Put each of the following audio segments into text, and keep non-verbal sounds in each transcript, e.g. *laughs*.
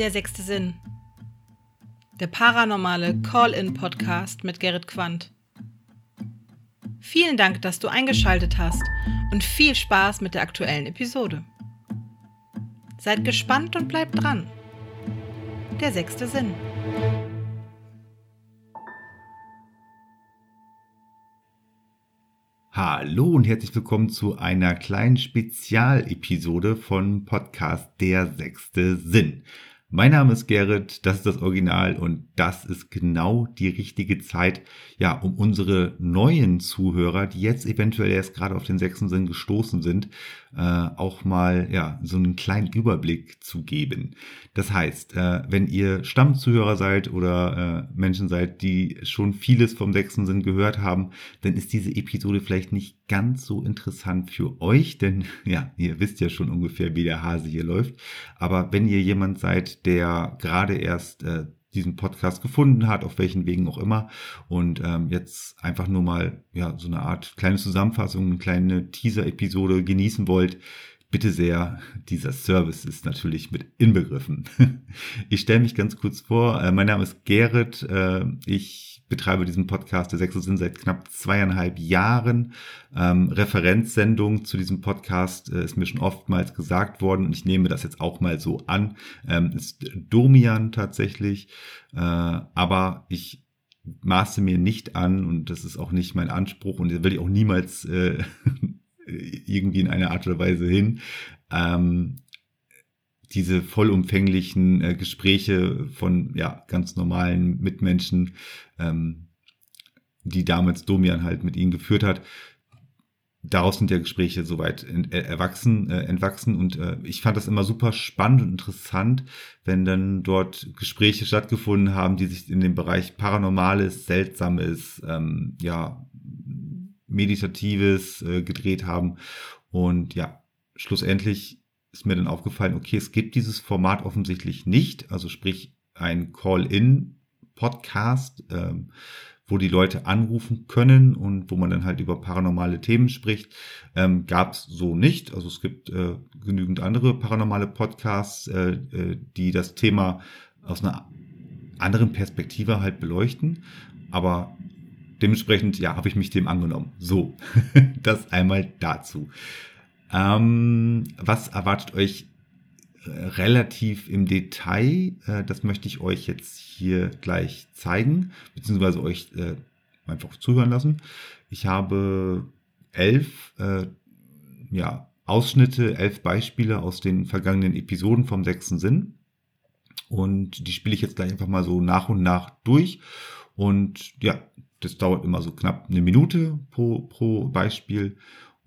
Der sechste Sinn. Der paranormale Call-in-Podcast mit Gerrit Quandt. Vielen Dank, dass du eingeschaltet hast und viel Spaß mit der aktuellen Episode. Seid gespannt und bleibt dran. Der sechste Sinn. Hallo und herzlich willkommen zu einer kleinen Spezialepisode von Podcast Der sechste Sinn. Mein Name ist Gerrit, das ist das Original und das ist genau die richtige Zeit, ja, um unsere neuen Zuhörer, die jetzt eventuell erst gerade auf den sechsten Sinn gestoßen sind, äh, auch mal, ja, so einen kleinen Überblick zu geben. Das heißt, äh, wenn ihr Stammzuhörer seid oder äh, Menschen seid, die schon vieles vom sechsten Sinn gehört haben, dann ist diese Episode vielleicht nicht ganz so interessant für euch, denn *laughs* ja, ihr wisst ja schon ungefähr, wie der Hase hier läuft. Aber wenn ihr jemand seid, der gerade erst äh, diesen Podcast gefunden hat, auf welchen Wegen auch immer, und ähm, jetzt einfach nur mal ja so eine Art kleine Zusammenfassung, eine kleine Teaser-Episode genießen wollt, bitte sehr, dieser Service ist natürlich mit inbegriffen. *laughs* Ich stelle mich ganz kurz vor. Äh, mein Name ist Gerrit. Äh, ich betreibe diesen Podcast der Sechste Sinn seit knapp zweieinhalb Jahren. Ähm, Referenzsendung zu diesem Podcast äh, ist mir schon oftmals gesagt worden und ich nehme das jetzt auch mal so an. Ähm, ist Domian tatsächlich, äh, aber ich maße mir nicht an und das ist auch nicht mein Anspruch und will ich auch niemals äh, *laughs* irgendwie in einer Art oder Weise hin. Ähm, diese vollumfänglichen äh, Gespräche von ja ganz normalen Mitmenschen, ähm, die damals Domian halt mit ihnen geführt hat. Daraus sind ja Gespräche soweit äh, erwachsen, äh, entwachsen und äh, ich fand das immer super spannend und interessant, wenn dann dort Gespräche stattgefunden haben, die sich in dem Bereich Paranormales, Seltsames, ähm, ja, Meditatives äh, gedreht haben und ja, schlussendlich ist mir dann aufgefallen, okay, es gibt dieses Format offensichtlich nicht, also sprich ein Call-in-Podcast, ähm, wo die Leute anrufen können und wo man dann halt über paranormale Themen spricht, ähm, gab es so nicht. Also es gibt äh, genügend andere paranormale Podcasts, äh, äh, die das Thema aus einer anderen Perspektive halt beleuchten. Aber dementsprechend, ja, habe ich mich dem angenommen. So, *laughs* das einmal dazu. Ähm, was erwartet euch äh, relativ im Detail? Äh, das möchte ich euch jetzt hier gleich zeigen, beziehungsweise euch äh, einfach zuhören lassen. Ich habe elf äh, ja, Ausschnitte, elf Beispiele aus den vergangenen Episoden vom sechsten Sinn. Und die spiele ich jetzt gleich einfach mal so nach und nach durch. Und ja, das dauert immer so knapp eine Minute pro, pro Beispiel.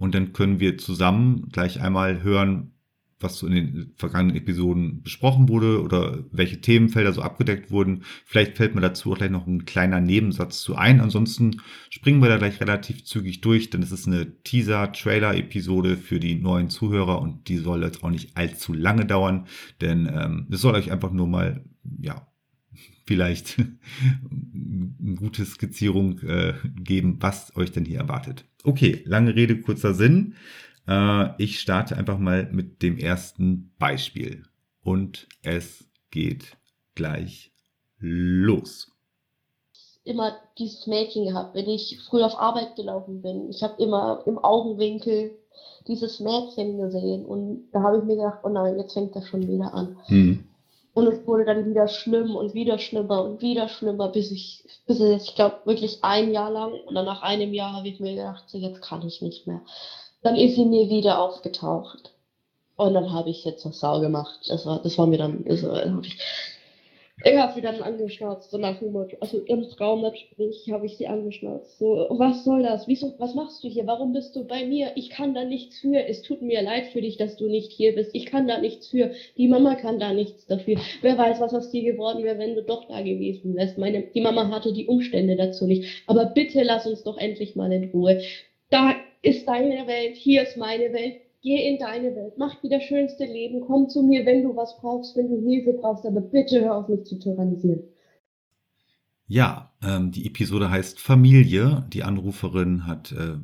Und dann können wir zusammen gleich einmal hören, was so in den vergangenen Episoden besprochen wurde oder welche Themenfelder so abgedeckt wurden. Vielleicht fällt mir dazu auch gleich noch ein kleiner Nebensatz zu ein. Ansonsten springen wir da gleich relativ zügig durch, denn es ist eine Teaser-Trailer-Episode für die neuen Zuhörer und die soll jetzt auch nicht allzu lange dauern, denn ähm, es soll euch einfach nur mal, ja, vielleicht eine *laughs* gute Skizzierung äh, geben, was euch denn hier erwartet. Okay, lange Rede, kurzer Sinn. Äh, ich starte einfach mal mit dem ersten Beispiel. Und es geht gleich los. Immer dieses Mädchen gehabt, wenn ich früh auf Arbeit gelaufen bin. Ich habe immer im Augenwinkel dieses Mädchen gesehen und da habe ich mir gedacht, oh nein, jetzt fängt das schon wieder an. Hm. Und es wurde dann wieder schlimm und wieder schlimmer und wieder schlimmer, bis ich, bis es, ich glaube, wirklich ein Jahr lang. Und dann nach einem Jahr habe ich mir gedacht, so jetzt kann ich nicht mehr. Dann ist sie mir wieder aufgetaucht. Und dann habe ich jetzt was Sau gemacht. Das war, das war mir dann, das war, dann habe ich ich habe sie dann angeschnauzt, so nach dem also im Traumgespräch habe ich sie angeschnauzt. So, was soll das? Wieso, was machst du hier? Warum bist du bei mir? Ich kann da nichts für. Es tut mir leid für dich, dass du nicht hier bist. Ich kann da nichts für. Die Mama kann da nichts dafür. Wer weiß, was aus dir geworden wäre, wenn du doch da gewesen wärst. Meine, die Mama hatte die Umstände dazu nicht. Aber bitte lass uns doch endlich mal in Ruhe. Da ist deine Welt, hier ist meine Welt Geh in deine Welt, mach dir das schönste Leben, komm zu mir, wenn du was brauchst, wenn du Hilfe brauchst, aber bitte hör auf mich zu tyrannisieren. Ja, ähm, die Episode heißt Familie. Die Anruferin hat äh,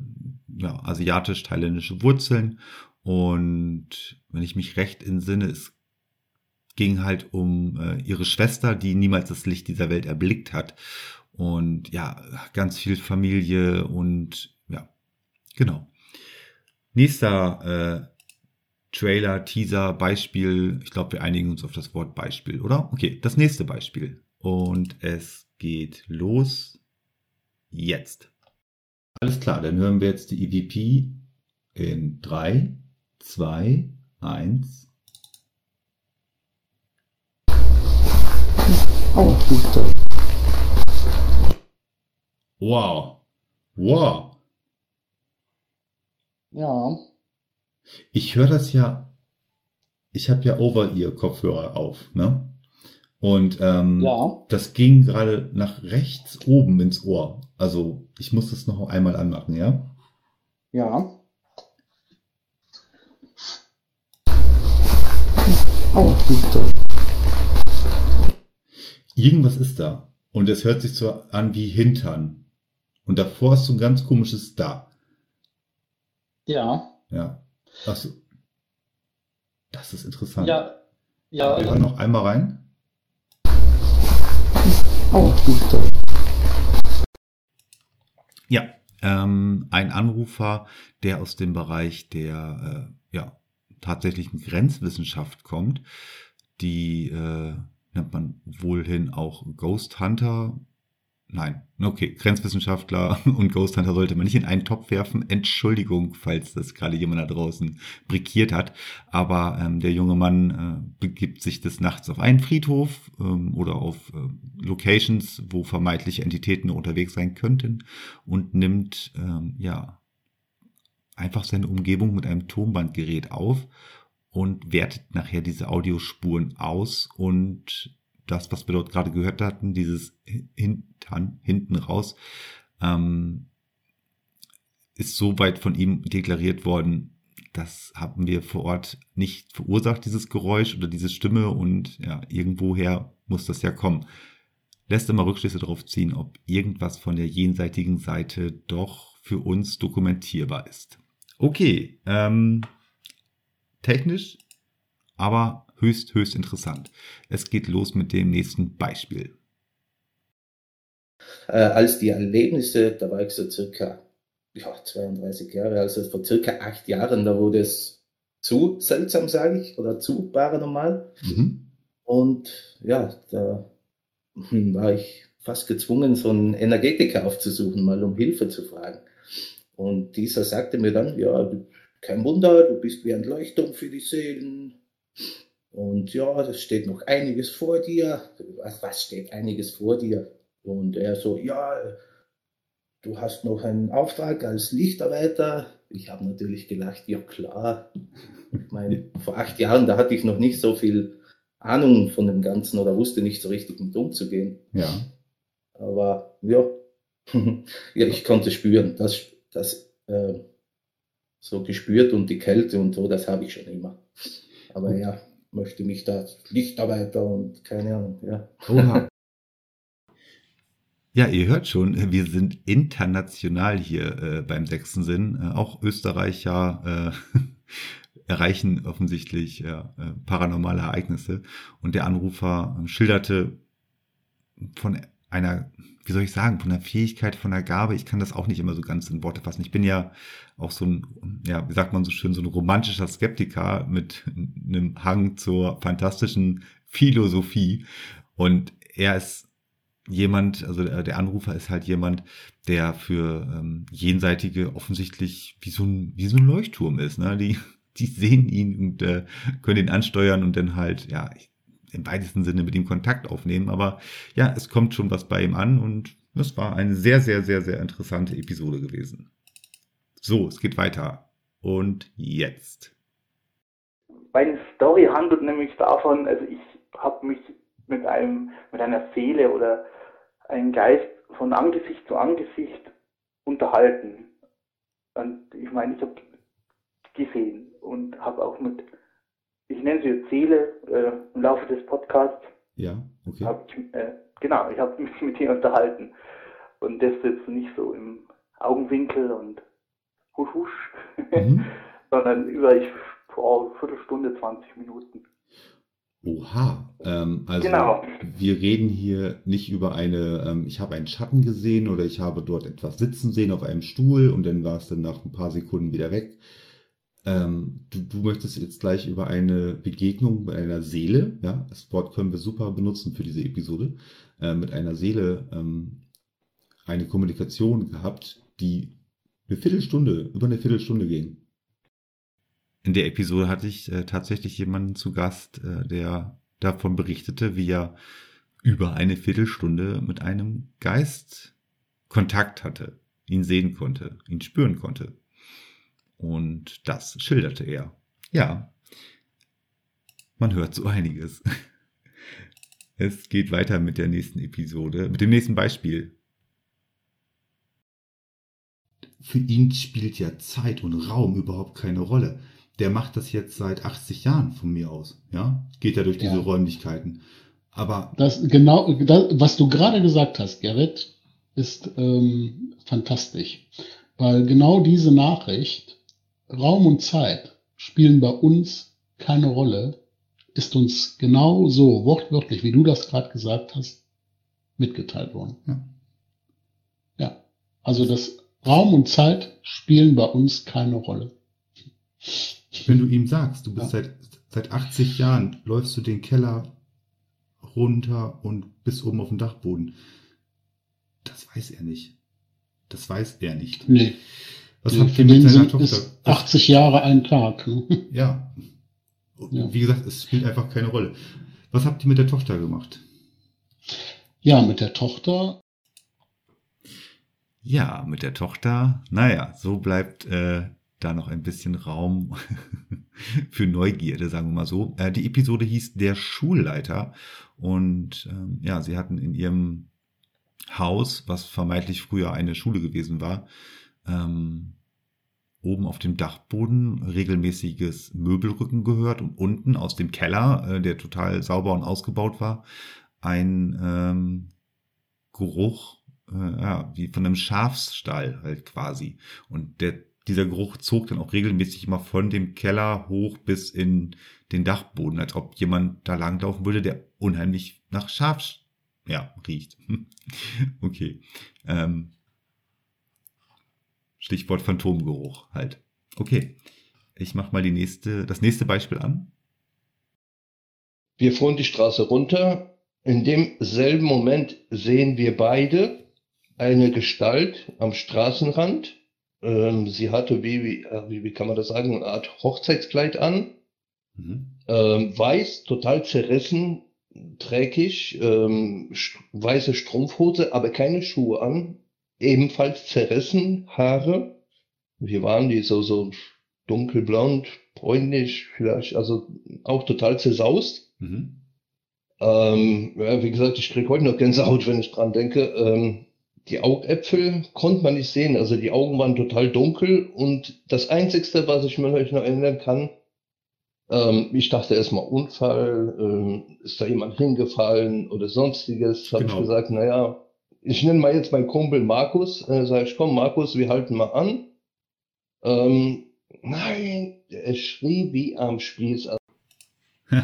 ja, asiatisch-thailändische Wurzeln und wenn ich mich recht entsinne, es ging halt um äh, ihre Schwester, die niemals das Licht dieser Welt erblickt hat. Und ja, ganz viel Familie und ja, genau. Nächster äh, Trailer, Teaser, Beispiel. Ich glaube, wir einigen uns auf das Wort Beispiel, oder? Okay, das nächste Beispiel. Und es geht los jetzt. Alles klar, dann hören wir jetzt die EVP in 3, 2, 1. Oh, Wow. Wow. Ja. Ich höre das ja, ich habe ja Over-Ear-Kopfhörer auf, ne? Und ähm, Ja. das ging gerade nach rechts oben ins Ohr. Also ich muss das noch einmal anmachen, ja? Ja. Oh, Irgendwas ist da. Und es hört sich so an wie Hintern. Und davor ist so ein ganz komisches Da. Ja. Ja. Achso. Das ist interessant. Ja. Ja. Wir hören noch einmal rein. Oh, Ja, ähm, ein Anrufer, der aus dem Bereich der äh, ja, tatsächlichen Grenzwissenschaft kommt, die äh, nennt man wohlhin auch Ghost Hunter. Nein, okay, Grenzwissenschaftler *laughs* und Ghost Hunter sollte man nicht in einen Topf werfen. Entschuldigung, falls das gerade jemand da draußen brikiert hat. Aber ähm, der junge Mann äh, begibt sich des Nachts auf einen Friedhof ähm, oder auf äh, Locations, wo vermeintliche Entitäten unterwegs sein könnten und nimmt ähm, ja einfach seine Umgebung mit einem Tonbandgerät auf und wertet nachher diese Audiospuren aus und das, was wir dort gerade gehört hatten, dieses Hintern, hinten raus, ähm, ist so weit von ihm deklariert worden, das haben wir vor Ort nicht verursacht, dieses Geräusch oder diese Stimme und ja, irgendwoher muss das ja kommen. Lässt immer Rückschlüsse darauf ziehen, ob irgendwas von der jenseitigen Seite doch für uns dokumentierbar ist. Okay, ähm, technisch, aber höchst, höchst interessant. Es geht los mit dem nächsten Beispiel. äh, als die Erlebnisse, da war ich so circa ja, 32 Jahre, also vor circa acht Jahren, da wurde es zu seltsam, sage ich, oder zu paranormal. Mhm. Und ja, da hm, war ich fast gezwungen, so einen Energetiker aufzusuchen, mal um Hilfe zu fragen. Und dieser sagte mir dann, ja, kein Wunder, du bist wie ein Leuchtturm für die Seelen. Und ja, es steht noch einiges vor dir. Was, was steht einiges vor dir? Und er so, ja, du hast noch einen Auftrag als Lichtarbeiter. Ich habe natürlich gelacht, ja klar. Ich meine, vor acht Jahren, da hatte ich noch nicht so viel Ahnung von dem Ganzen oder wusste nicht so richtig mit umzugehen. Ja. Aber ja, *laughs* ja ich konnte spüren, das, das äh, so gespürt und die Kälte und so, das habe ich schon immer. Aber ja, möchte mich da Lichtarbeiter und keine Ahnung, ja. Oha. *laughs* Ja, ihr hört schon, wir sind international hier äh, beim sechsten Sinn. Äh, auch Österreicher äh, *laughs* erreichen offensichtlich äh, paranormale Ereignisse. Und der Anrufer äh, schilderte von einer, wie soll ich sagen, von einer Fähigkeit, von einer Gabe. Ich kann das auch nicht immer so ganz in Worte fassen. Ich bin ja auch so ein, ja, wie sagt man so schön, so ein romantischer Skeptiker mit einem Hang zur fantastischen Philosophie. Und er ist jemand, also der, Anrufer ist halt jemand, der für ähm, Jenseitige offensichtlich wie so ein, wie so ein Leuchtturm ist. Ne? Die, die sehen ihn und äh, können ihn ansteuern und dann halt, ja, im weitesten Sinne mit ihm Kontakt aufnehmen. Aber ja, es kommt schon was bei ihm an und das war eine sehr, sehr, sehr, sehr interessante Episode gewesen. So, es geht weiter. Und jetzt. Meine Story handelt nämlich davon, also ich habe mich mit einem, mit einer Seele oder einem Geist von Angesicht zu Angesicht unterhalten. Und ich meine, ich habe gesehen und habe auch mit, ich nenne sie Seele, äh, im Laufe des Podcasts, Ja, okay. ich, äh, genau, ich habe *laughs* mich mit ihr unterhalten. Und das jetzt nicht so im Augenwinkel und husch husch, Mhm. *laughs* sondern über ich, oh, Viertelstunde, 20 Minuten. Oha, ähm, also Genau. wir reden hier nicht über eine, ähm, ich habe einen Schatten gesehen oder ich habe dort etwas sitzen sehen auf einem Stuhl und dann war es dann nach ein paar Sekunden wieder weg. Ähm, du, du möchtest jetzt gleich über eine Begegnung mit einer Seele, ja, das Wort können wir super benutzen für diese Episode, äh, mit einer Seele ähm, eine Kommunikation gehabt, die eine Viertelstunde, über eine Viertelstunde ging. In der Episode hatte ich äh, tatsächlich jemanden zu Gast, äh, der davon berichtete, wie er über eine Viertelstunde mit einem Geist Kontakt hatte, ihn sehen konnte, ihn spüren konnte. Und das schilderte er. Ja, man hört so einiges. *laughs* Es geht weiter mit der nächsten Episode, mit dem nächsten Beispiel. Für ihn spielt ja Zeit und Raum überhaupt keine Rolle. Der macht das jetzt seit 80 Jahren von mir aus. Ja, geht ja durch diese Ja. Räumlichkeiten. Aber Das genau, das, was du gerade gesagt hast, Gerrit, ist ähm, fantastisch. Weil genau diese Nachricht, Raum und Zeit spielen bei uns keine Rolle, ist uns genau so wortwörtlich, wie du das gerade gesagt hast, mitgeteilt worden. Ja. Ja, also das Raum und Zeit spielen bei uns keine Rolle. Wenn du ihm sagst, du bist Ja. seit, seit 80 Jahren, läufst du den Keller runter und bis oben auf dem Dachboden. Das weiß er nicht. Das weiß er nicht. Nee, Was nee, habt für ihr mit seiner sind ist Tochter? 80 Jahre ein Tag. Ne? *laughs* Ja. Ja. Wie gesagt, es spielt einfach keine Rolle. Was habt ihr mit der Tochter gemacht? Ja, mit der Tochter Ja, mit der Tochter. Naja, so bleibt äh, da noch ein bisschen Raum *laughs* für Neugierde, sagen wir mal so. Äh, die Episode hieß Der Schulleiter. Und ähm, ja, sie hatten in ihrem Haus, was vermeintlich früher eine Schule gewesen war, ähm, oben auf dem Dachboden regelmäßiges Möbelrücken gehört und unten aus dem Keller, äh, der total sauber und ausgebaut war, ein ähm, Geruch, äh, ja, wie von einem Schafsstall halt quasi. Und der, dieser Geruch zog dann auch regelmäßig immer von dem Keller hoch bis in den Dachboden, als ob jemand da langlaufen würde, der unheimlich nach Schaf, ja, riecht. *laughs* okay. Ähm, Stichwort Phantomgeruch halt. Okay. Ich mach mal die nächste, das nächste Beispiel an. Wir fuhren die Straße runter. In demselben Moment sehen wir beide eine Gestalt am Straßenrand. Ähm, sie hatte, wie, wie, äh, wie, kann man das sagen, eine Art Hochzeitskleid an. Mhm. Ähm, weiß, total zerrissen, dreckig, ähm, weiße Strumpfhose, aber keine Schuhe an. Ebenfalls zerrissen, Haare. Wie waren die? So, so dunkelblond, bräunlich, vielleicht, also auch total zersaust. Mhm. Ähm, ja, wie gesagt, ich kriege heute noch Gänsehaut, wenn ich dran denke. Ähm, die Augäpfel konnte man nicht sehen, also die Augen waren total dunkel und das Einzigste, was ich mir noch erinnern kann, ähm, ich dachte erstmal Unfall, ähm, ist da jemand hingefallen oder sonstiges. Habe Genau. ich gesagt, naja, ich nenne mal jetzt meinen Kumpel Markus. Äh, sag ich, komm, Markus, wir halten mal an. Ähm, nein, er schrie wie am Spieß. *laughs*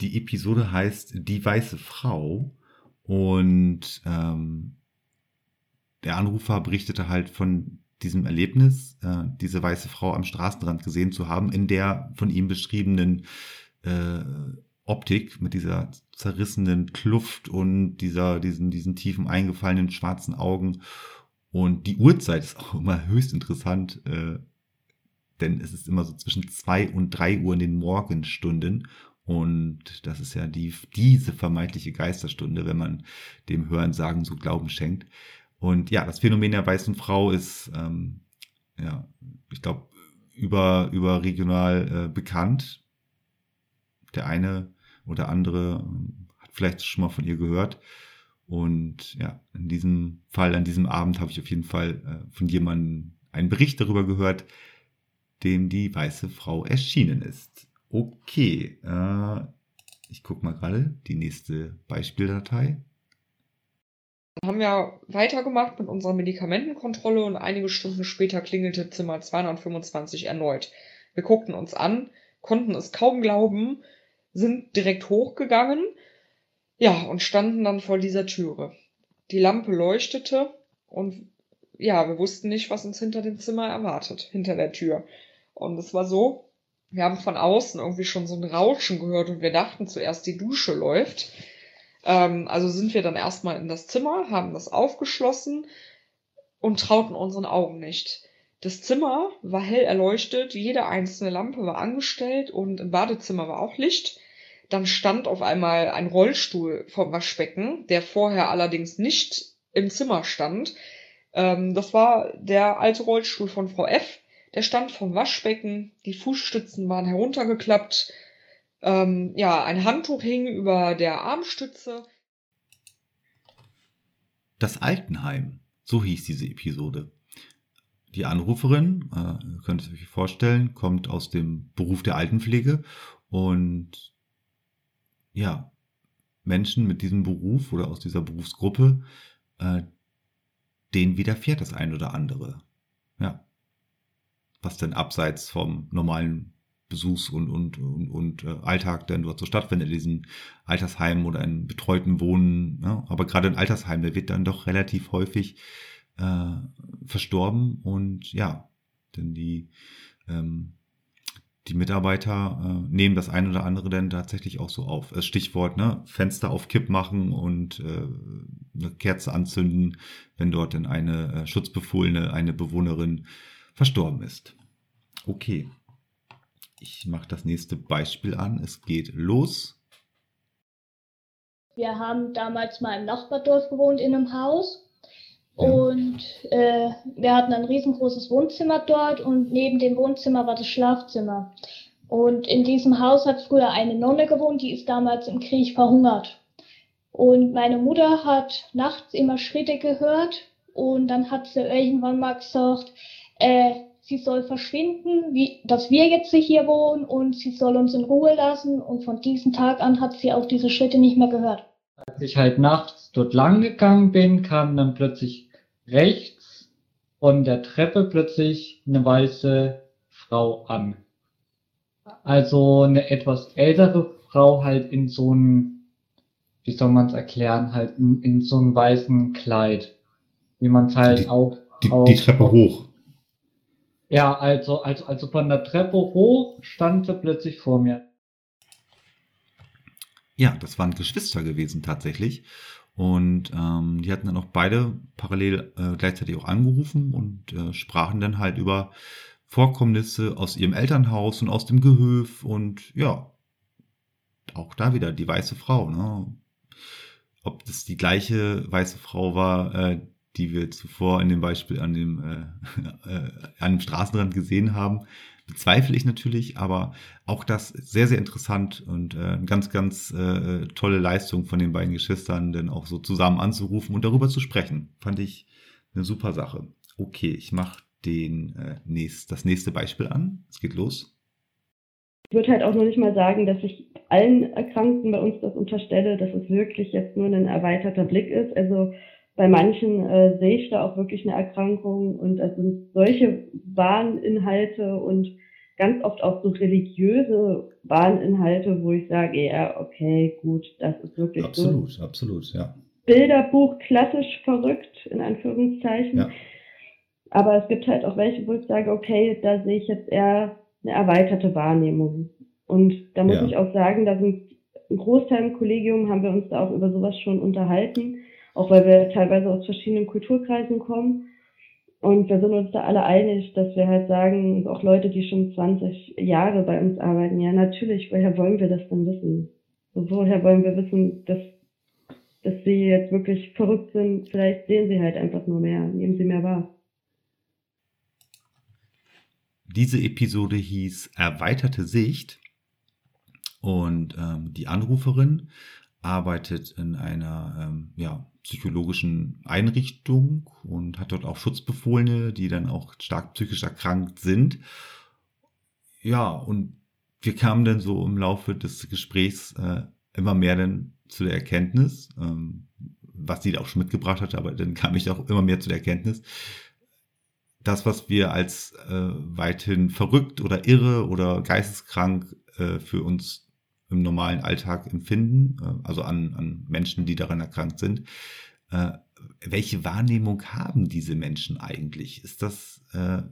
Die Episode heißt Die weiße Frau und ähm, der Anrufer berichtete halt von diesem Erlebnis, äh, diese weiße Frau am Straßenrand gesehen zu haben, in der von ihm beschriebenen äh, Optik mit dieser zerrissenen Kluft und dieser, diesen, diesen tiefen eingefallenen schwarzen Augen. Und die Uhrzeit ist auch immer höchst interessant, äh, denn es ist immer so zwischen zwei und drei Uhr in den Morgenstunden. Und das ist ja die, diese vermeintliche Geisterstunde, wenn man dem Hörensagen so Glauben schenkt. Und ja, das Phänomen der weißen Frau ist, ähm, ja, ich glaube, über, überregional äh, bekannt. Der eine oder andere hat vielleicht schon mal von ihr gehört. Und ja, in diesem Fall, an diesem Abend habe ich auf jeden Fall äh, von jemandem einen Bericht darüber gehört, dem die weiße Frau erschienen ist. Okay, äh, ich gucke mal gerade die nächste Beispieldatei. haben ja weitergemacht mit unserer Medikamentenkontrolle und einige Stunden später klingelte Zimmer 225 erneut. Wir guckten uns an, konnten es kaum glauben. Sind direkt hochgegangen, ja, und standen dann vor dieser Türe. Die Lampe leuchtete und ja, wir wussten nicht, was uns hinter dem Zimmer erwartet, hinter der Tür. Und es war so, wir haben von außen irgendwie schon so ein Rauschen gehört und wir dachten zuerst, die Dusche läuft. Ähm, also sind wir dann erstmal in das Zimmer, haben das aufgeschlossen und trauten unseren Augen nicht. Das Zimmer war hell erleuchtet, jede einzelne Lampe war angestellt und im Badezimmer war auch Licht. Dann stand auf einmal ein Rollstuhl vom Waschbecken, der vorher allerdings nicht im Zimmer stand. Ähm, das war der alte Rollstuhl von Frau F. Der stand vom Waschbecken, die Fußstützen waren heruntergeklappt, ähm, ja, ein Handtuch hing über der Armstütze. Das Altenheim, so hieß diese Episode. Die Anruferin, äh, ihr könnt es euch vorstellen, kommt aus dem Beruf der Altenpflege und ja, Menschen mit diesem Beruf oder aus dieser Berufsgruppe, äh, denen widerfährt das ein oder andere. Ja. Was denn abseits vom normalen Besuchs- und, und, und, und äh, Alltag denn dort so stattfindet, in diesen Altersheimen oder in betreuten Wohnen. Ja? Aber gerade in Altersheimen, der wird dann doch relativ häufig äh, verstorben und ja, denn die, ähm, die Mitarbeiter äh, nehmen das ein oder andere dann tatsächlich auch so auf. Das Stichwort, ne, Fenster auf Kipp machen und äh, eine Kerze anzünden, wenn dort denn eine äh, Schutzbefohlene, eine Bewohnerin verstorben ist. Okay. Ich mache das nächste Beispiel an. Es geht los. Wir haben damals mal im Nachbardorf gewohnt in einem Haus und äh, wir hatten ein riesengroßes Wohnzimmer dort und neben dem Wohnzimmer war das Schlafzimmer. Und in diesem Haus hat früher eine Nonne gewohnt, die ist damals im Krieg verhungert. Und meine Mutter hat nachts immer Schritte gehört und dann hat sie irgendwann mal gesagt, äh, sie soll verschwinden, wie, dass wir jetzt hier wohnen und sie soll uns in Ruhe lassen. Und von diesem Tag an hat sie auch diese Schritte nicht mehr gehört. Als ich halt nachts dort lang gegangen bin, kam dann plötzlich rechts von der Treppe plötzlich eine weiße Frau an. Also eine etwas ältere Frau halt in so einem, wie soll man es erklären, halt in, in, so einem weißen Kleid. Wie man es halt die, auch. Die, auch, die Treppe hoch. Ja, also, also, also von der Treppe hoch stand sie plötzlich vor mir. Ja, das waren Geschwister gewesen tatsächlich. Und ähm, die hatten dann auch beide parallel äh, gleichzeitig auch angerufen und äh, sprachen dann halt über Vorkommnisse aus ihrem Elternhaus und aus dem Gehöf und ja, auch da wieder die weiße Frau. Ne? Ob das die gleiche weiße Frau war, äh, die wir zuvor in dem Beispiel an dem, äh, *laughs* äh, an dem Straßenrand gesehen haben, bezweifle ich natürlich, aber auch das sehr, sehr interessant und äh, ganz, ganz äh, tolle Leistung von den beiden Geschwistern, denn auch so zusammen anzurufen und darüber zu sprechen. Fand ich eine super Sache. Okay, ich mache den äh, nächst, das nächste Beispiel an. Es geht los. Ich würde halt auch noch nicht mal sagen, dass ich allen Erkrankten bei uns das unterstelle, dass es wirklich jetzt nur ein erweiterter Blick ist. Also bei manchen äh, sehe ich da auch wirklich eine Erkrankung und es sind solche Wahninhalte und ganz oft auch so religiöse Wahninhalte, wo ich sage, ja, okay, gut, das ist wirklich absolut, so. Absolut, absolut, ja. Bilderbuch klassisch verrückt, in Anführungszeichen. Ja. Aber es gibt halt auch welche, wo ich sage, okay, da sehe ich jetzt eher eine erweiterte Wahrnehmung. Und da muss ja. ich auch sagen, da sind ein Großteil im Kollegium haben wir uns da auch über sowas schon unterhalten auch weil wir teilweise aus verschiedenen Kulturkreisen kommen. Und wir sind uns da alle einig, dass wir halt sagen, auch Leute, die schon 20 Jahre bei uns arbeiten, ja natürlich, woher wollen wir das denn wissen? So, woher wollen wir wissen, dass, dass sie jetzt wirklich verrückt sind? Vielleicht sehen sie halt einfach nur mehr, nehmen sie mehr wahr. Diese Episode hieß Erweiterte Sicht und ähm, die Anruferin arbeitet in einer ähm, ja, psychologischen Einrichtung und hat dort auch Schutzbefohlene, die dann auch stark psychisch erkrankt sind. Ja, und wir kamen dann so im Laufe des Gesprächs äh, immer mehr dann zu der Erkenntnis, ähm, was sie da auch schon mitgebracht hatte, aber dann kam ich auch immer mehr zu der Erkenntnis, das, was wir als äh, weithin verrückt oder irre oder geisteskrank äh, für uns im normalen Alltag empfinden, äh, also an, an Menschen, die daran erkrankt sind. Äh, welche Wahrnehmung haben diese Menschen eigentlich? Ist das, äh,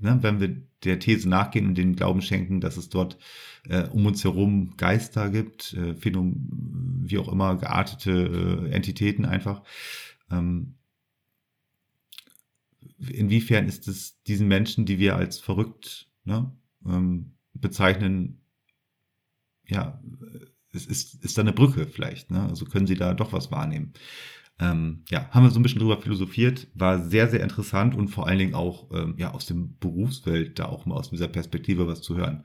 ne, wenn wir der These nachgehen und den Glauben schenken, dass es dort äh, um uns herum Geister gibt, äh, Phänomen, wie auch immer, geartete äh, Entitäten einfach. Ähm, inwiefern ist es diesen Menschen, die wir als verrückt ne, ähm, bezeichnen, ja, es ist, ist da eine Brücke vielleicht, ne? Also können sie da doch was wahrnehmen. Ähm, ja, haben wir so ein bisschen drüber philosophiert, war sehr, sehr interessant und vor allen Dingen auch ähm, ja, aus dem Berufswelt da auch mal aus dieser Perspektive was zu hören.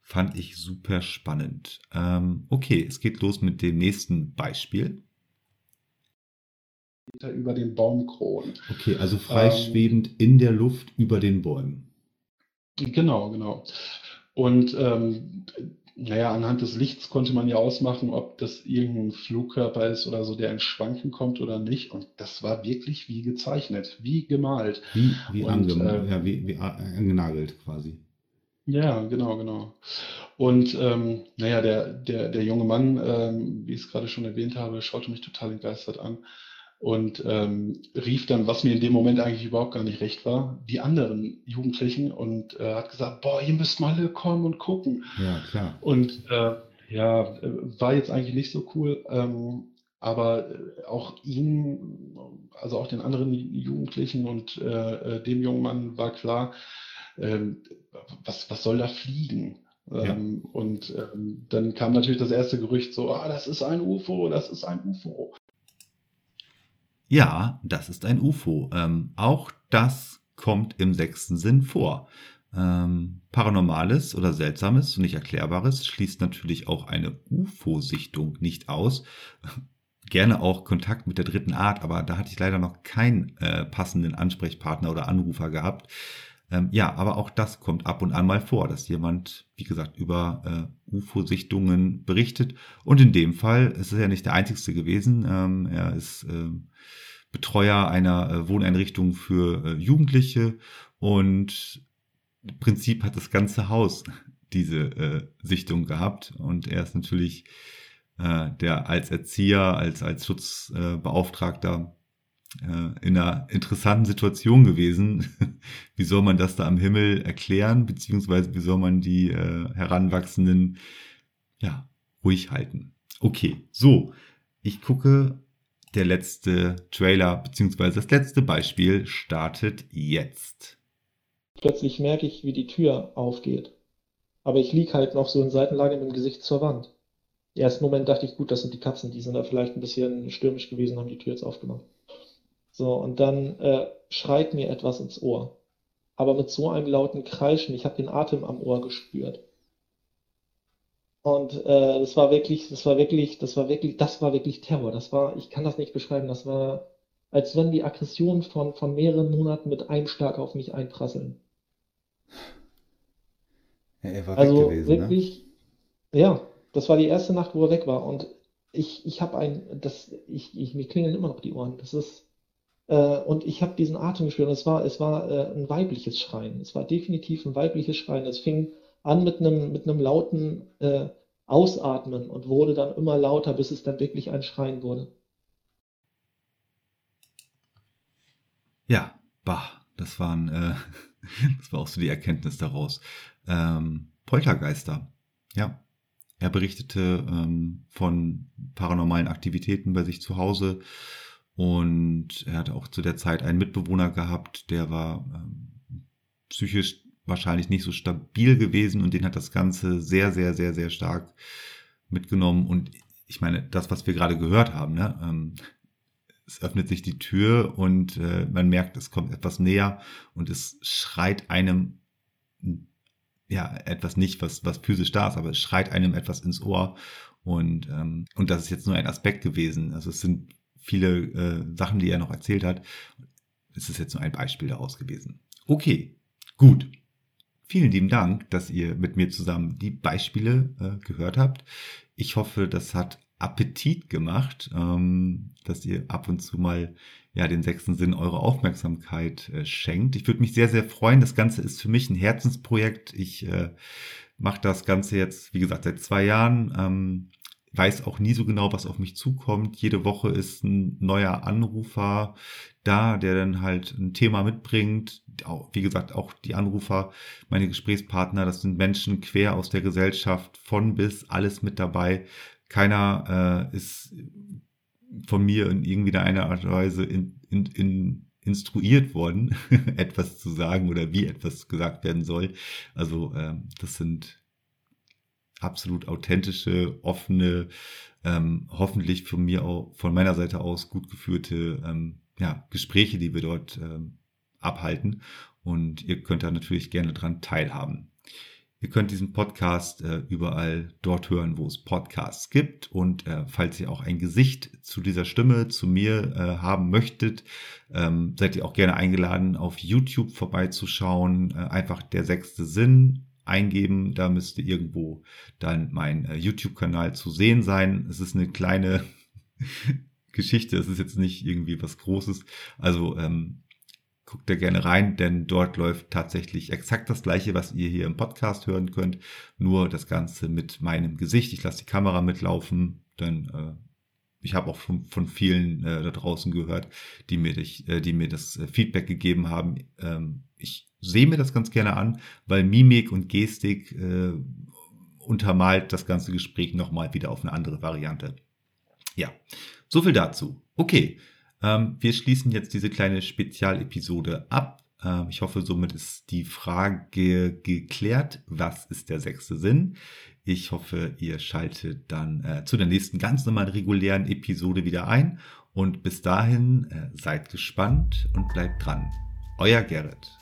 Fand ich super spannend. Ähm, okay, es geht los mit dem nächsten Beispiel. Über den Baumkronen. Okay, also freischwebend ähm, in der Luft über den Bäumen. Genau, genau. Und ähm, naja, anhand des Lichts konnte man ja ausmachen, ob das irgendein Flugkörper ist oder so, der in Schwanken kommt oder nicht. Und das war wirklich wie gezeichnet, wie gemalt. Wie, wie, Und, äh, ja, wie, wie angenagelt quasi. Ja, genau, genau. Und ähm, naja, der, der, der junge Mann, ähm, wie ich es gerade schon erwähnt habe, schaute mich total entgeistert an und ähm, rief dann, was mir in dem Moment eigentlich überhaupt gar nicht recht war, die anderen Jugendlichen und äh, hat gesagt, boah, ihr müsst mal kommen und gucken. Ja, klar. Und äh, ja, war jetzt eigentlich nicht so cool, ähm, aber äh, auch ihm, also auch den anderen Jugendlichen und äh, äh dem jungen Mann war klar, ähm, was, was soll da fliegen? Ja. Ähm, und ähm, dann kam natürlich das erste Gerücht so, ah, das ist ein UFO, das ist ein UFO. Ja, das ist ein UFO. Ähm, auch das kommt im sechsten Sinn vor. Ähm, Paranormales oder Seltsames und nicht Erklärbares schließt natürlich auch eine UFO-Sichtung nicht aus. *laughs* Gerne auch Kontakt mit der dritten Art, aber da hatte ich leider noch keinen äh, passenden Ansprechpartner oder Anrufer gehabt. Ähm, ja, aber auch das kommt ab und an mal vor, dass jemand, wie gesagt, über äh, UFO-Sichtungen berichtet. Und in dem Fall ist es ja nicht der einzigste gewesen. Ähm, er ist äh, Betreuer einer äh, Wohneinrichtung für äh, Jugendliche und im Prinzip hat das ganze Haus diese äh, Sichtung gehabt und er ist natürlich äh, der als Erzieher, als, als Schutzbeauftragter in einer interessanten Situation gewesen. *laughs* wie soll man das da am Himmel erklären, beziehungsweise wie soll man die äh, Heranwachsenden ja, ruhig halten? Okay, so, ich gucke der letzte Trailer bzw. das letzte Beispiel startet jetzt. Plötzlich merke ich, wie die Tür aufgeht. Aber ich lieg halt noch so in Seitenlage mit dem Gesicht zur Wand. Im ersten Moment dachte ich, gut, das sind die Katzen, die sind da vielleicht ein bisschen stürmisch gewesen, haben die Tür jetzt aufgemacht. So, und dann äh, schreit mir etwas ins Ohr. Aber mit so einem lauten Kreischen, ich habe den Atem am Ohr gespürt. Und äh, das war wirklich, das war wirklich, das war wirklich, das war wirklich Terror. Das war, ich kann das nicht beschreiben, das war, als wenn die Aggression von, von mehreren Monaten mit einem Schlag auf mich einprasseln. Ja, er war also weg gewesen, ne? wirklich, ne? ja, das war die erste Nacht, wo er weg war. Und ich, ich habe ein, das, ich, ich, mir klingeln immer noch die Ohren. Das ist, und ich habe diesen Atem gespürt. Und es war, es war äh, ein weibliches Schreien. Es war definitiv ein weibliches Schreien. Es fing an mit einem, mit einem lauten äh, Ausatmen und wurde dann immer lauter, bis es dann wirklich ein Schreien wurde. Ja, bah, das waren, äh, *laughs* das war auch so die Erkenntnis daraus. Ähm, Poltergeister, ja. Er berichtete ähm, von paranormalen Aktivitäten bei sich zu Hause und er hatte auch zu der Zeit einen Mitbewohner gehabt, der war ähm, psychisch wahrscheinlich nicht so stabil gewesen und den hat das Ganze sehr, sehr, sehr, sehr stark mitgenommen. Und ich meine, das, was wir gerade gehört haben, ne, ähm, es öffnet sich die Tür und äh, man merkt, es kommt etwas näher und es schreit einem ja etwas nicht, was, was physisch da ist, aber es schreit einem etwas ins Ohr. Und, ähm, und das ist jetzt nur ein Aspekt gewesen. Also es sind viele äh, Sachen, die er noch erzählt hat. Es ist jetzt nur ein Beispiel daraus gewesen. Okay, gut. Vielen lieben Dank, dass ihr mit mir zusammen die Beispiele äh, gehört habt. Ich hoffe, das hat Appetit gemacht, ähm, dass ihr ab und zu mal ja den sechsten Sinn eure Aufmerksamkeit äh, schenkt. Ich würde mich sehr, sehr freuen. Das Ganze ist für mich ein Herzensprojekt. Ich äh, mache das Ganze jetzt, wie gesagt, seit zwei Jahren. Ähm, weiß auch nie so genau, was auf mich zukommt. Jede Woche ist ein neuer Anrufer da, der dann halt ein Thema mitbringt. Wie gesagt, auch die Anrufer, meine Gesprächspartner, das sind Menschen quer aus der Gesellschaft, von bis, alles mit dabei. Keiner äh, ist von mir in irgendwie einer Art und Weise in, in, in instruiert worden, *laughs* etwas zu sagen oder wie etwas gesagt werden soll. Also ähm, das sind absolut authentische, offene, ähm, hoffentlich von mir auch, von meiner Seite aus gut geführte ähm, ja, Gespräche, die wir dort ähm, abhalten. Und ihr könnt da natürlich gerne dran teilhaben. Ihr könnt diesen Podcast äh, überall dort hören, wo es Podcasts gibt. Und äh, falls ihr auch ein Gesicht zu dieser Stimme, zu mir äh, haben möchtet, ähm, seid ihr auch gerne eingeladen, auf YouTube vorbeizuschauen. Äh, einfach der sechste Sinn eingeben. Da müsste irgendwo dann mein äh, YouTube-Kanal zu sehen sein. Es ist eine kleine *laughs* Geschichte. Es ist jetzt nicht irgendwie was Großes. Also ähm, guckt da gerne rein, denn dort läuft tatsächlich exakt das gleiche, was ihr hier im Podcast hören könnt. Nur das Ganze mit meinem Gesicht. Ich lasse die Kamera mitlaufen, denn äh, ich habe auch von, von vielen äh, da draußen gehört, die mir, dich, äh, die mir das äh, Feedback gegeben haben. Ähm, ich sehe mir das ganz gerne an, weil Mimik und Gestik äh, untermalt das ganze Gespräch nochmal wieder auf eine andere Variante. Ja, so viel dazu. Okay, ähm, wir schließen jetzt diese kleine Spezialepisode ab. Ähm, ich hoffe, somit ist die Frage geklärt, was ist der sechste Sinn? Ich hoffe, ihr schaltet dann äh, zu der nächsten ganz normalen regulären Episode wieder ein. Und bis dahin äh, seid gespannt und bleibt dran. Euer Gerrit.